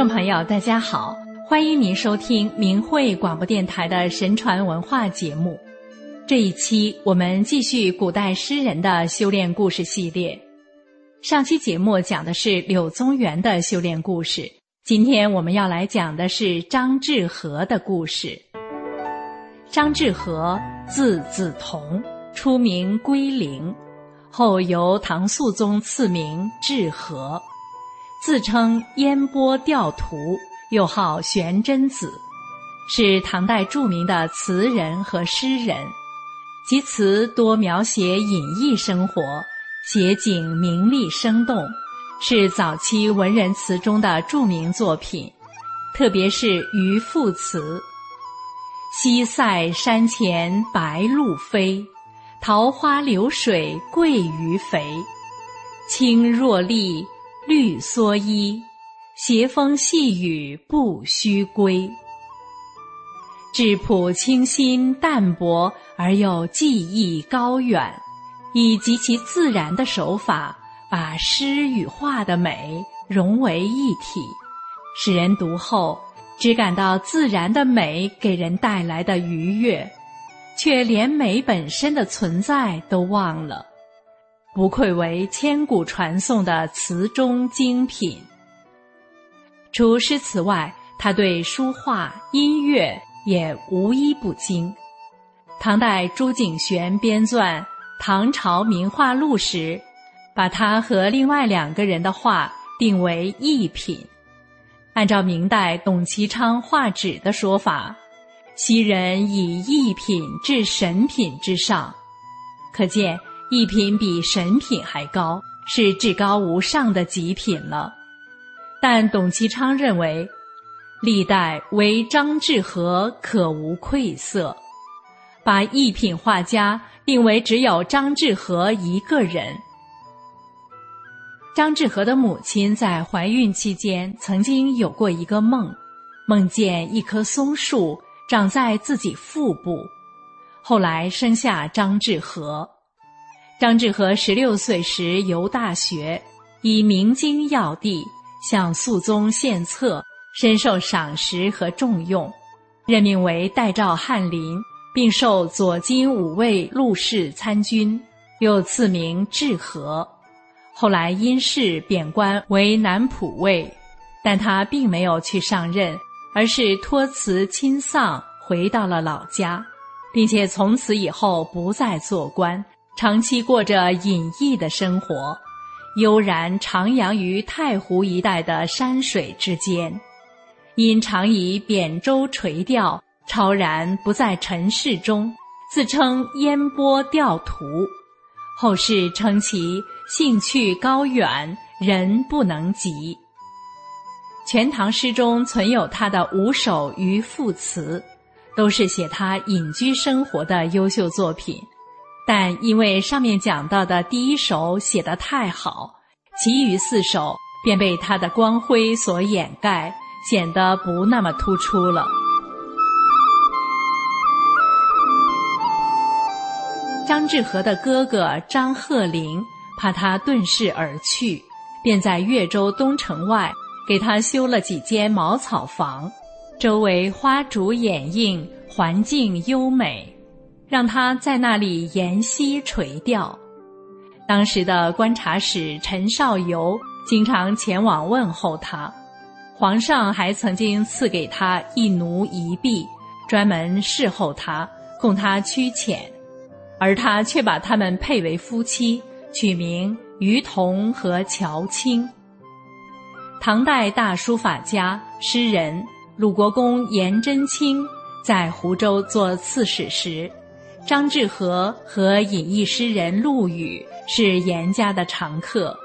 众朋友，大家好，欢迎您收听明慧广播电台的神传文化节目。这一期我们继续古代诗人的修炼故事系列。上期节目讲的是柳宗元的修炼故事，今天我们要来讲的是张志和的故事。张志和字子同，初名归陵，后由唐肃宗赐名志和。自称烟波钓徒，又号玄真子，是唐代著名的词人和诗人，其词多描写隐逸生活，写景明丽生动，是早期文人词中的著名作品。特别是《渔父词》：“西塞山前白鹭飞，桃花流水鳜鱼肥。青箬笠。”绿蓑衣，斜风细雨不须归。质朴清新淡泊而又技艺高远，以极其自然的手法，把诗与画的美融为一体，使人读后只感到自然的美给人带来的愉悦，却连美本身的存在都忘了。不愧为千古传颂的词中精品。除诗词外，他对书画、音乐也无一不精。唐代朱景玄编撰《唐朝名画录》时，把他和另外两个人的画定为一品。按照明代董其昌画纸的说法，昔人以一品至神品之上，可见。一品比神品还高，是至高无上的极品了。但董其昌认为，历代唯张志和可无愧色，把一品画家定为只有张志和一个人。张志和的母亲在怀孕期间曾经有过一个梦，梦见一棵松树长在自己腹部，后来生下张志和。张志和十六岁时游大学，以明经要地向肃宗献策，深受赏识和重用，任命为代诏翰林，并授左金五位录事参军，又赐名志和。后来因事贬官为南浦尉，但他并没有去上任，而是托辞亲丧回到了老家，并且从此以后不再做官。长期过着隐逸的生活，悠然徜徉于太湖一带的山水之间，因常以扁舟垂钓，超然不在尘世中，自称烟波钓徒。后世称其兴趣高远，人不能及。《全唐诗》中存有他的五首渔父词，都是写他隐居生活的优秀作品。但因为上面讲到的第一首写得太好，其余四首便被他的光辉所掩盖，显得不那么突出了。张志和的哥哥张鹤龄怕他遁世而去，便在越州东城外给他修了几间茅草房，周围花竹掩映，环境优美。让他在那里沿溪垂钓。当时的观察使陈少游经常前往问候他，皇上还曾经赐给他一奴一婢，专门侍候他，供他驱遣，而他却把他们配为夫妻，取名于同和乔清。唐代大书法家、诗人鲁国公颜真卿在湖州做刺史时。张志和和隐逸诗人陆羽是严家的常客。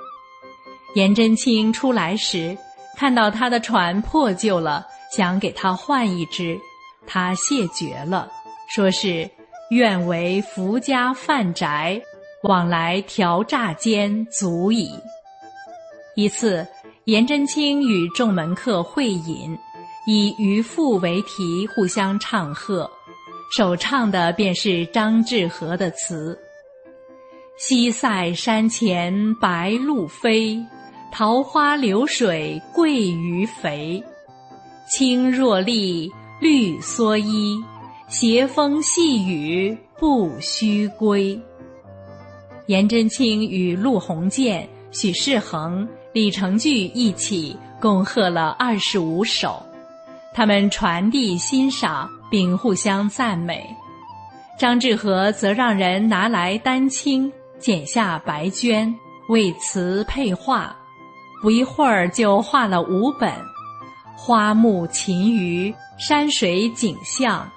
颜真卿出来时，看到他的船破旧了，想给他换一只，他谢绝了，说是愿为福家饭宅，往来调诈间足矣。一次，颜真卿与众门客会饮，以渔父为题，互相唱和。首唱的便是张志和的词：“西塞山前白鹭飞，桃花流水鳜鱼肥。青箬笠，绿蓑衣，斜风细雨不须归。颜真卿与陆鸿渐、许世恒、李成炬一起共贺了二十五首，他们传递欣赏并互相赞美。张志和则让人拿来丹青，剪下白绢，为词配画，不一会儿就画了五本。花木禽鱼、山水景象、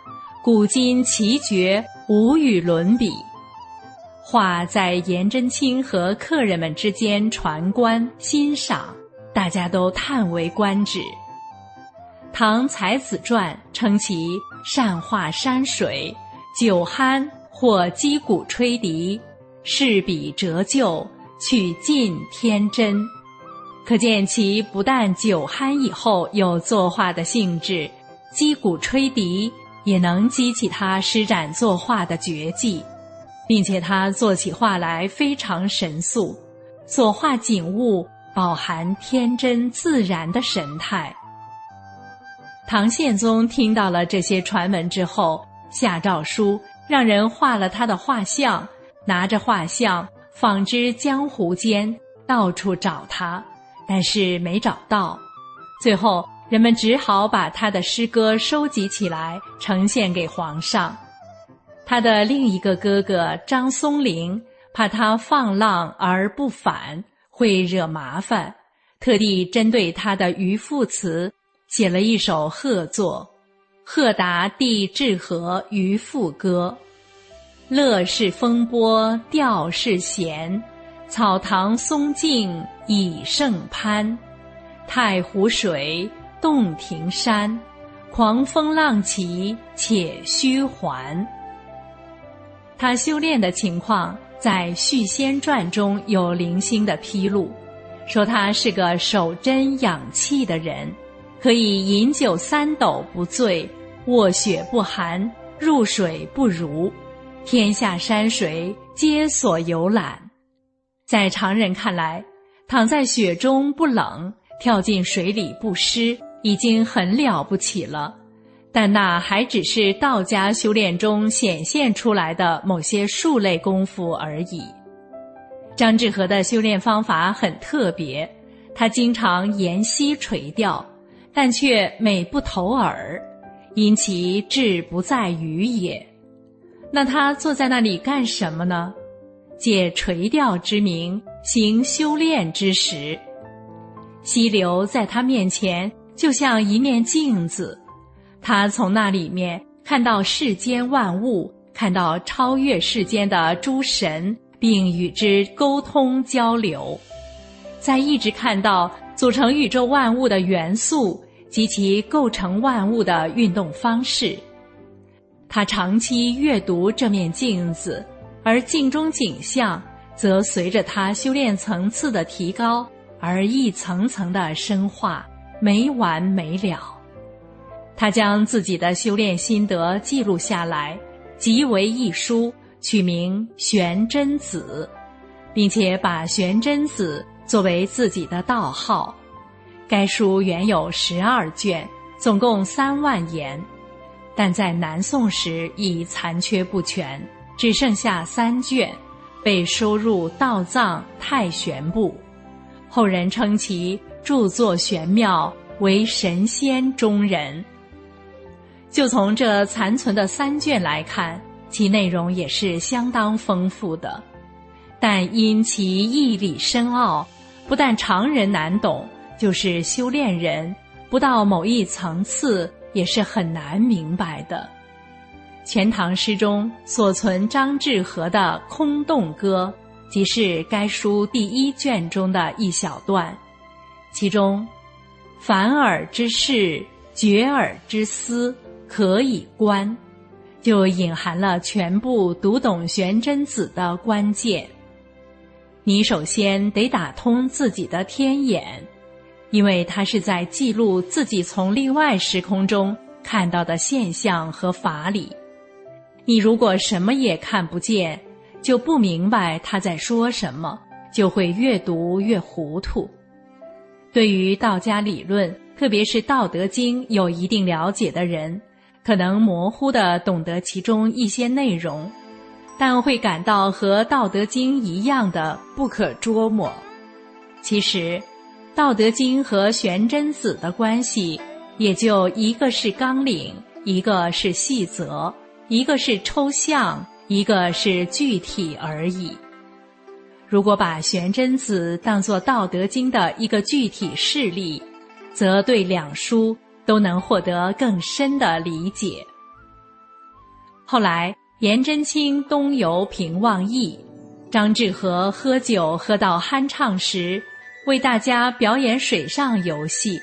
古今奇绝，无与伦比。画在颜真卿和客人们之间传观欣赏，大家都叹为观止。《唐才子传》称其善画山水，酒酣或击鼓吹笛，饰笔折旧，取尽天真。可见其不但酒酣以后有作画的兴致，击鼓吹笛也能激起他施展作画的绝技，并且他做起画来非常神速，所画景物饱含天真自然的神态。唐宪宗听到了这些传闻之后，下诏书让人画了他的画像，拿着画像访之江湖间，到处找他。但是没找到，最后人们只好把他的诗歌收集起来，呈现给皇上。他的另一个哥哥张松龄怕他放浪而不返会惹麻烦，特地针对他的渔父词写了一首贺作《贺达弟志和渔父歌》：乐是风波钓是闲。草堂松径已胜攀，太湖水洞庭山，狂风浪起且须还。他修炼的情况在《续仙传》中有零星的披露，说他是个守真养气的人，可以饮酒三斗不醉，卧雪不寒，入水不濡，天下山水皆所游览。在常人看来，躺在雪中不冷，跳进水里不湿，已经很了不起了。但那还只是道家修炼中显现出来的某些术类功夫而已。张志和的修炼方法很特别，他经常沿溪垂钓，但却美不投耳，因其志不在于也。那他坐在那里干什么呢？借垂钓之名行修炼之时，溪流在他面前就像一面镜子，他从那里面看到世间万物，看到超越世间的诸神，并与之沟通交流，在一直看到组成宇宙万物的元素及其构成万物的运动方式。他长期阅读这面镜子。而镜中景象，则随着他修炼层次的提高而一层层的深化，没完没了。他将自己的修炼心得记录下来，集为一书，取名《玄真子》，并且把玄真子作为自己的道号。该书原有十二卷，总共三万言，但在南宋时已残缺不全。只剩下三卷，被收入道藏太玄部，后人称其著作玄妙，为神仙中人。就从这残存的三卷来看，其内容也是相当丰富的，但因其义理深奥，不但常人难懂，就是修炼人不到某一层次，也是很难明白的。《全唐诗》中所存张志和的《空洞歌》，即是该书第一卷中的一小段。其中“凡尔之事，绝尔之思，可以观”，就隐含了全部读懂玄真子的关键。你首先得打通自己的天眼，因为他是在记录自己从另外时空中看到的现象和法理。你如果什么也看不见，就不明白他在说什么，就会越读越糊涂。对于道家理论，特别是《道德经》有一定了解的人，可能模糊的懂得其中一些内容，但会感到和《道德经》一样的不可捉摸。其实，《道德经》和玄真子的关系，也就一个是纲领，一个是细则，一个是抽象，一个是具体而已。如果把玄真子当作《道德经》的一个具体事例，则对两书都能获得更深的理解。后来，颜真卿东游平望驿，张志和喝酒喝到酣畅时，为大家表演水上游戏。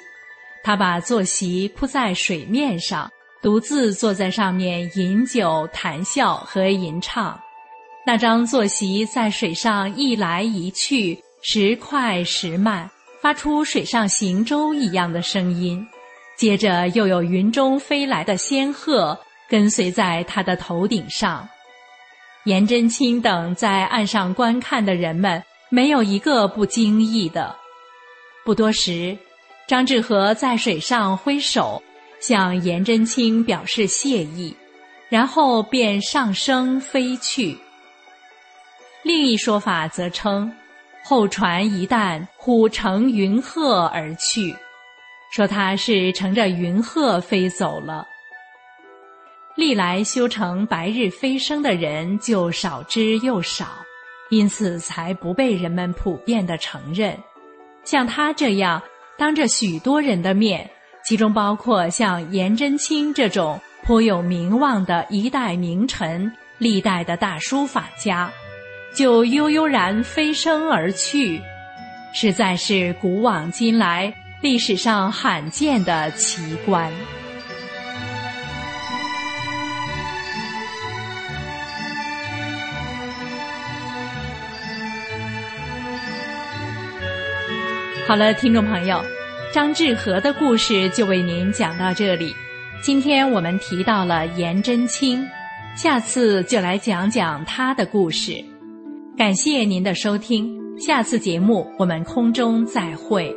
他把坐席铺在水面上，独自坐在上面饮酒、谈笑和吟唱。那张坐席在水上一来一去，时快时慢，发出水上行舟一样的声音。接着又有云中飞来的仙鹤跟随在他的头顶上。颜真卿等在岸上观看的人们，没有一个不惊异的。不多时，张志和在水上挥手，向颜真卿表示谢意，然后便上升飞去。另一说法则称，后船一旦忽乘云鹤而去，说他是乘着云鹤飞走了。历来修成白日飞升的人就少之又少，因此才不被人们普遍的承认。像他这样当着许多人的面，其中包括像颜真卿这种颇有名望的一代名臣，历代的大书法家。就悠悠然飞升而去，实在是古往今来历史上罕见的奇观。好了，听众朋友，张志和的故事就为您讲到这里。今天我们提到了颜真卿，下次就来讲讲他的故事。感谢您的收听，下次节目我们空中再会。